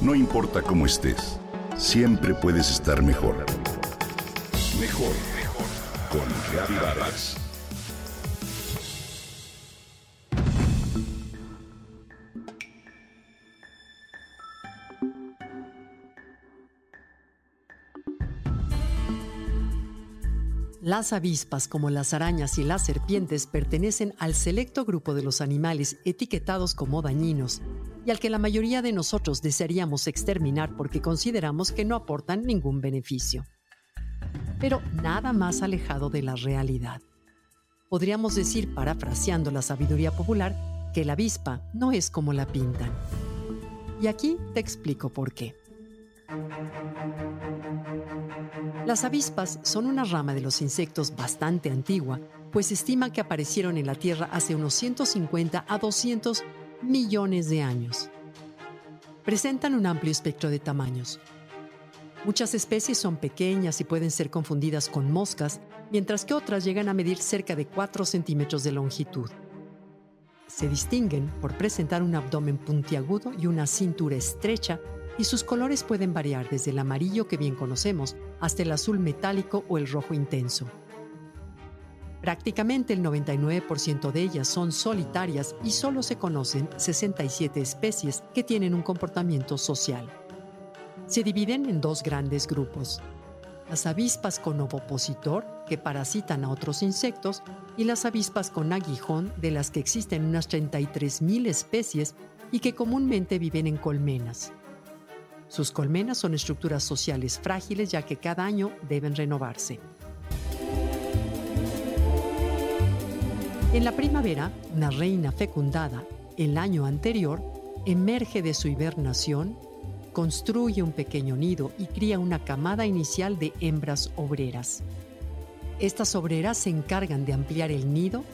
No importa cómo estés, siempre puedes estar mejor. Mejor, mejor. Con Vargas. Las avispas, como las arañas y las serpientes, pertenecen al selecto grupo de los animales etiquetados como dañinos y al que la mayoría de nosotros desearíamos exterminar porque consideramos que no aportan ningún beneficio. Pero nada más alejado de la realidad. Podríamos decir, parafraseando la sabiduría popular, que la avispa no es como la pintan. Y aquí te explico por qué. Las avispas son una rama de los insectos bastante antigua, pues estima que aparecieron en la Tierra hace unos 150 a 200 millones de años. Presentan un amplio espectro de tamaños. Muchas especies son pequeñas y pueden ser confundidas con moscas, mientras que otras llegan a medir cerca de 4 centímetros de longitud. Se distinguen por presentar un abdomen puntiagudo y una cintura estrecha y sus colores pueden variar desde el amarillo que bien conocemos hasta el azul metálico o el rojo intenso. Prácticamente el 99% de ellas son solitarias y solo se conocen 67 especies que tienen un comportamiento social. Se dividen en dos grandes grupos. Las avispas con ovopositor, que parasitan a otros insectos, y las avispas con aguijón, de las que existen unas 33.000 especies y que comúnmente viven en colmenas. Sus colmenas son estructuras sociales frágiles ya que cada año deben renovarse. En la primavera, una reina fecundada el año anterior emerge de su hibernación, construye un pequeño nido y cría una camada inicial de hembras obreras. Estas obreras se encargan de ampliar el nido,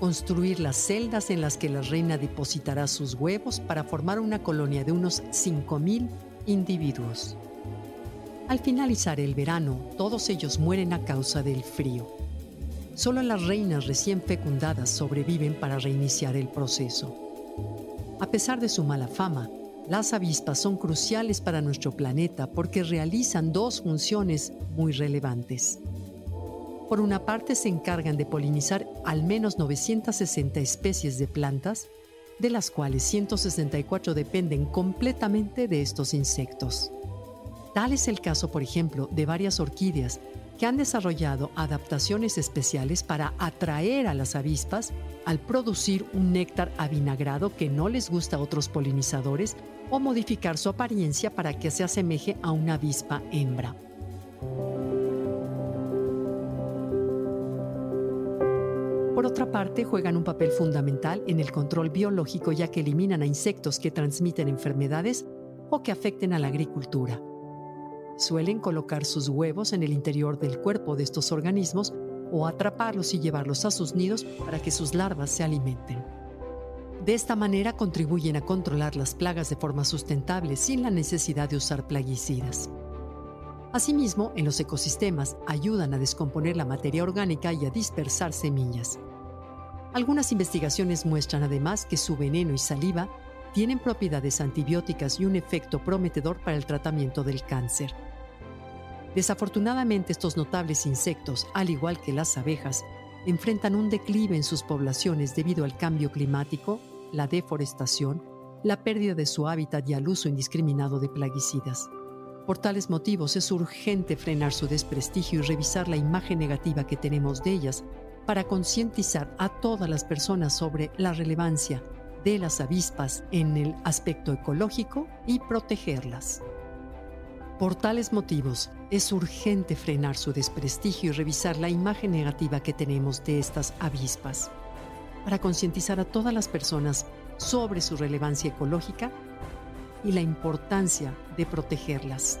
construir las celdas en las que la reina depositará sus huevos para formar una colonia de unos 5.000 individuos. Al finalizar el verano, todos ellos mueren a causa del frío. Solo las reinas recién fecundadas sobreviven para reiniciar el proceso. A pesar de su mala fama, las avispas son cruciales para nuestro planeta porque realizan dos funciones muy relevantes. Por una parte, se encargan de polinizar al menos 960 especies de plantas de las cuales 164 dependen completamente de estos insectos. Tal es el caso, por ejemplo, de varias orquídeas que han desarrollado adaptaciones especiales para atraer a las avispas al producir un néctar avinagrado que no les gusta a otros polinizadores o modificar su apariencia para que se asemeje a una avispa hembra. Por otra parte, juegan un papel fundamental en el control biológico ya que eliminan a insectos que transmiten enfermedades o que afecten a la agricultura. Suelen colocar sus huevos en el interior del cuerpo de estos organismos o atraparlos y llevarlos a sus nidos para que sus larvas se alimenten. De esta manera contribuyen a controlar las plagas de forma sustentable sin la necesidad de usar plaguicidas. Asimismo, en los ecosistemas ayudan a descomponer la materia orgánica y a dispersar semillas. Algunas investigaciones muestran además que su veneno y saliva tienen propiedades antibióticas y un efecto prometedor para el tratamiento del cáncer. Desafortunadamente estos notables insectos, al igual que las abejas, enfrentan un declive en sus poblaciones debido al cambio climático, la deforestación, la pérdida de su hábitat y al uso indiscriminado de plaguicidas. Por tales motivos es urgente frenar su desprestigio y revisar la imagen negativa que tenemos de ellas para concientizar a todas las personas sobre la relevancia de las avispas en el aspecto ecológico y protegerlas. Por tales motivos, es urgente frenar su desprestigio y revisar la imagen negativa que tenemos de estas avispas, para concientizar a todas las personas sobre su relevancia ecológica y la importancia de protegerlas.